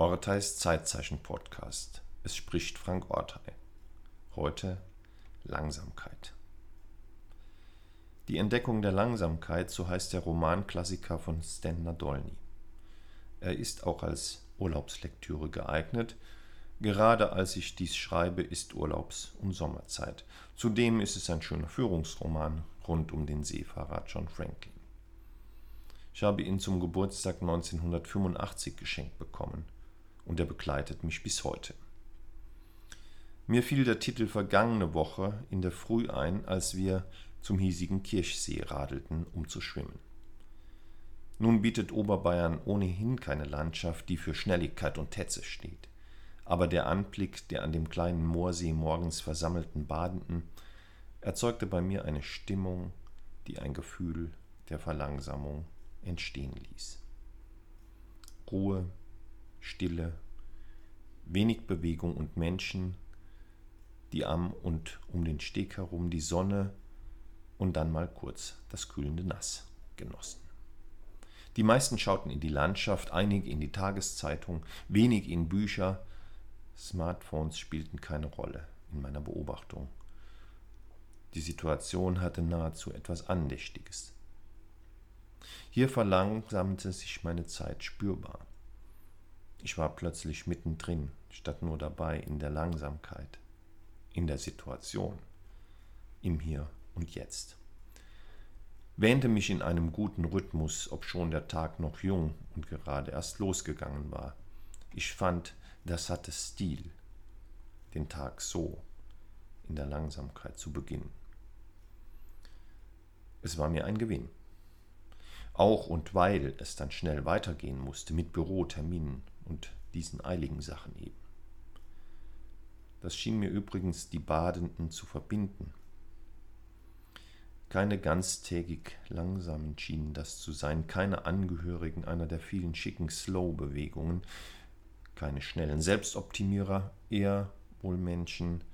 Orteis Zeitzeichen-Podcast. Es spricht Frank Ortei. Heute Langsamkeit. Die Entdeckung der Langsamkeit, so heißt der Romanklassiker von Stan Nadolny. Er ist auch als Urlaubslektüre geeignet. Gerade als ich dies schreibe, ist Urlaubs- und Sommerzeit. Zudem ist es ein schöner Führungsroman rund um den Seefahrer John Franklin. Ich habe ihn zum Geburtstag 1985 geschenkt bekommen und er begleitet mich bis heute. Mir fiel der Titel vergangene Woche in der Früh ein, als wir zum hiesigen Kirchsee radelten, um zu schwimmen. Nun bietet Oberbayern ohnehin keine Landschaft, die für Schnelligkeit und Tetze steht. Aber der Anblick der an dem kleinen Moorsee morgens versammelten Badenden erzeugte bei mir eine Stimmung, die ein Gefühl der Verlangsamung entstehen ließ. Ruhe, Stille, wenig Bewegung und Menschen, die am und um den Steg herum die Sonne und dann mal kurz das kühlende Nass genossen. Die meisten schauten in die Landschaft, einige in die Tageszeitung, wenig in Bücher. Smartphones spielten keine Rolle in meiner Beobachtung. Die Situation hatte nahezu etwas Andächtiges. Hier verlangsamte sich meine Zeit spürbar. Ich war plötzlich mittendrin, statt nur dabei in der Langsamkeit, in der Situation, im Hier und Jetzt. Wähnte mich in einem guten Rhythmus, obschon der Tag noch jung und gerade erst losgegangen war. Ich fand, das hatte Stil, den Tag so in der Langsamkeit zu beginnen. Es war mir ein Gewinn. Auch und weil es dann schnell weitergehen musste mit Büroterminen und diesen eiligen Sachen eben. Das schien mir übrigens die Badenden zu verbinden. Keine ganztägig langsamen schienen das zu sein, keine Angehörigen einer der vielen schicken Slow-Bewegungen, keine schnellen Selbstoptimierer, eher wohl Menschen,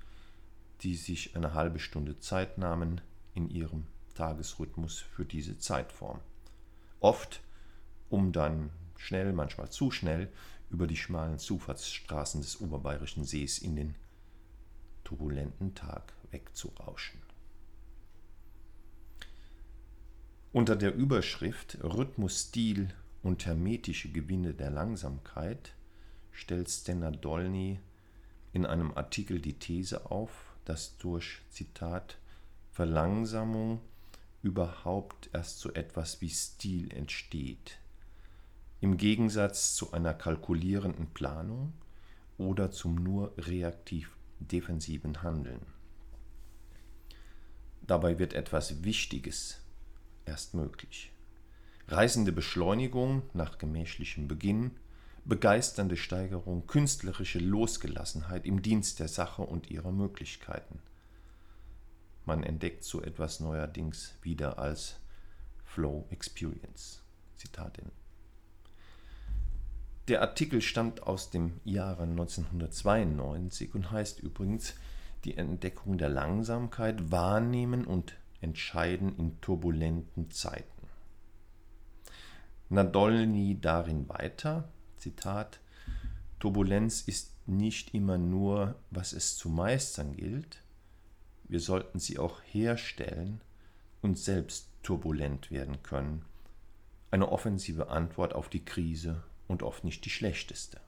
die sich eine halbe Stunde Zeit nahmen in ihrem Tagesrhythmus für diese Zeitform. Oft, um dann schnell, manchmal zu schnell, über die schmalen Zufahrtsstraßen des oberbayerischen Sees in den turbulenten Tag wegzurauschen. Unter der Überschrift Rhythmus, Stil und hermetische Gewinne der Langsamkeit stellt Stenna Dolny in einem Artikel die These auf, dass durch Zitat Verlangsamung überhaupt erst so etwas wie Stil entsteht, im Gegensatz zu einer kalkulierenden Planung oder zum nur reaktiv defensiven Handeln. Dabei wird etwas Wichtiges erst möglich. Reißende Beschleunigung nach gemächlichem Beginn, begeisternde Steigerung, künstlerische Losgelassenheit im Dienst der Sache und ihrer Möglichkeiten. Man entdeckt so etwas neuerdings wieder als Flow Experience. Zitat Ende. Der Artikel stammt aus dem Jahre 1992 und heißt übrigens Die Entdeckung der Langsamkeit wahrnehmen und entscheiden in turbulenten Zeiten. Nadolny darin weiter, Zitat, Turbulenz ist nicht immer nur, was es zu meistern gilt, wir sollten sie auch herstellen und selbst turbulent werden können. Eine offensive Antwort auf die Krise und oft nicht die schlechteste.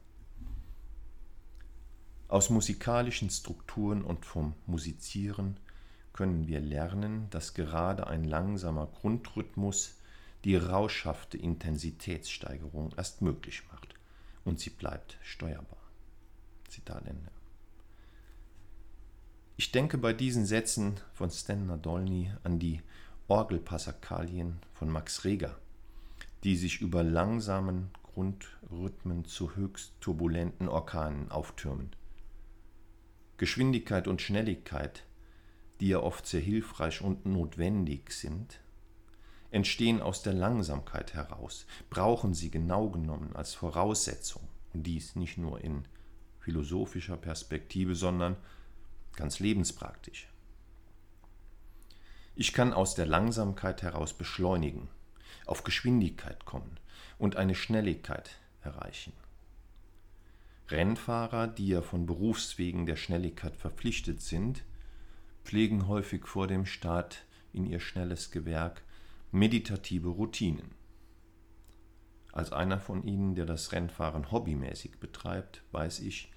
Aus musikalischen Strukturen und vom Musizieren können wir lernen, dass gerade ein langsamer Grundrhythmus die rauschhafte Intensitätssteigerung erst möglich macht und sie bleibt steuerbar. Zitat Ende. Ich denke bei diesen Sätzen von Stan Nadolny an die Orgelpassakalien von Max Reger, die sich über langsamen Grundrhythmen zu höchst turbulenten Orkanen auftürmen. Geschwindigkeit und Schnelligkeit, die ja oft sehr hilfreich und notwendig sind, entstehen aus der Langsamkeit heraus, brauchen sie genau genommen als Voraussetzung, und dies nicht nur in philosophischer Perspektive, sondern ganz lebenspraktisch. Ich kann aus der Langsamkeit heraus beschleunigen, auf Geschwindigkeit kommen und eine Schnelligkeit erreichen. Rennfahrer, die ja von Berufswegen der Schnelligkeit verpflichtet sind, pflegen häufig vor dem Start in ihr schnelles Gewerk meditative Routinen. Als einer von ihnen, der das Rennfahren hobbymäßig betreibt, weiß ich,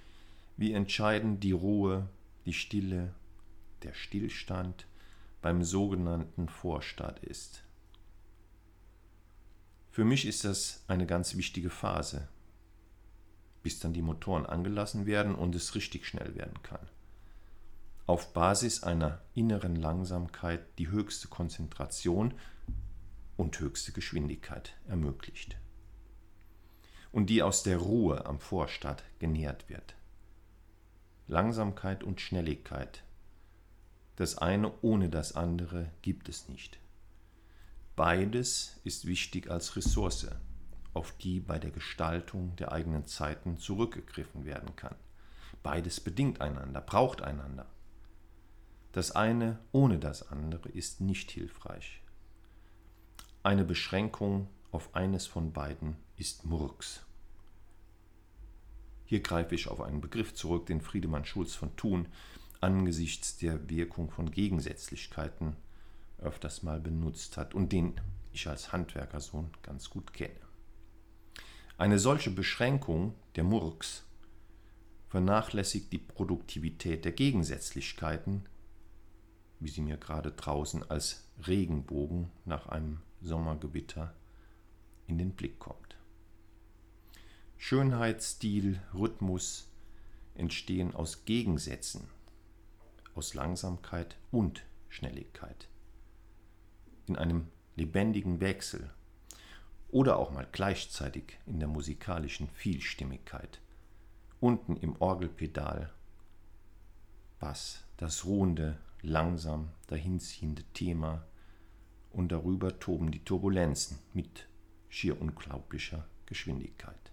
wie entscheidend die Ruhe, die Stille, der Stillstand beim sogenannten Vorstart ist. Für mich ist das eine ganz wichtige Phase, bis dann die Motoren angelassen werden und es richtig schnell werden kann. Auf Basis einer inneren Langsamkeit die höchste Konzentration und höchste Geschwindigkeit ermöglicht. Und die aus der Ruhe am Vorstart genährt wird. Langsamkeit und Schnelligkeit. Das eine ohne das andere gibt es nicht. Beides ist wichtig als Ressource, auf die bei der Gestaltung der eigenen Zeiten zurückgegriffen werden kann. Beides bedingt einander, braucht einander. Das eine ohne das andere ist nicht hilfreich. Eine Beschränkung auf eines von beiden ist Murks. Hier greife ich auf einen Begriff zurück, den Friedemann Schulz von Thun angesichts der Wirkung von Gegensätzlichkeiten öfters mal benutzt hat und den ich als Handwerkersohn ganz gut kenne. Eine solche Beschränkung der Murks vernachlässigt die Produktivität der Gegensätzlichkeiten, wie sie mir gerade draußen als Regenbogen nach einem Sommergewitter in den Blick kommt. Schönheit, Stil, Rhythmus entstehen aus Gegensätzen, aus Langsamkeit und Schnelligkeit, in einem lebendigen Wechsel oder auch mal gleichzeitig in der musikalischen Vielstimmigkeit. Unten im Orgelpedal Bass, das ruhende, langsam dahinziehende Thema und darüber toben die Turbulenzen mit schier unglaublicher Geschwindigkeit.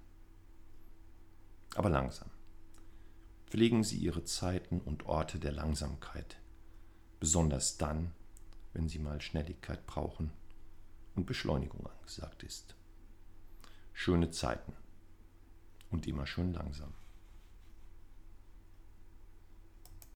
Aber langsam. Pflegen Sie Ihre Zeiten und Orte der Langsamkeit, besonders dann, wenn Sie mal Schnelligkeit brauchen und Beschleunigung angesagt ist. Schöne Zeiten und immer schön langsam.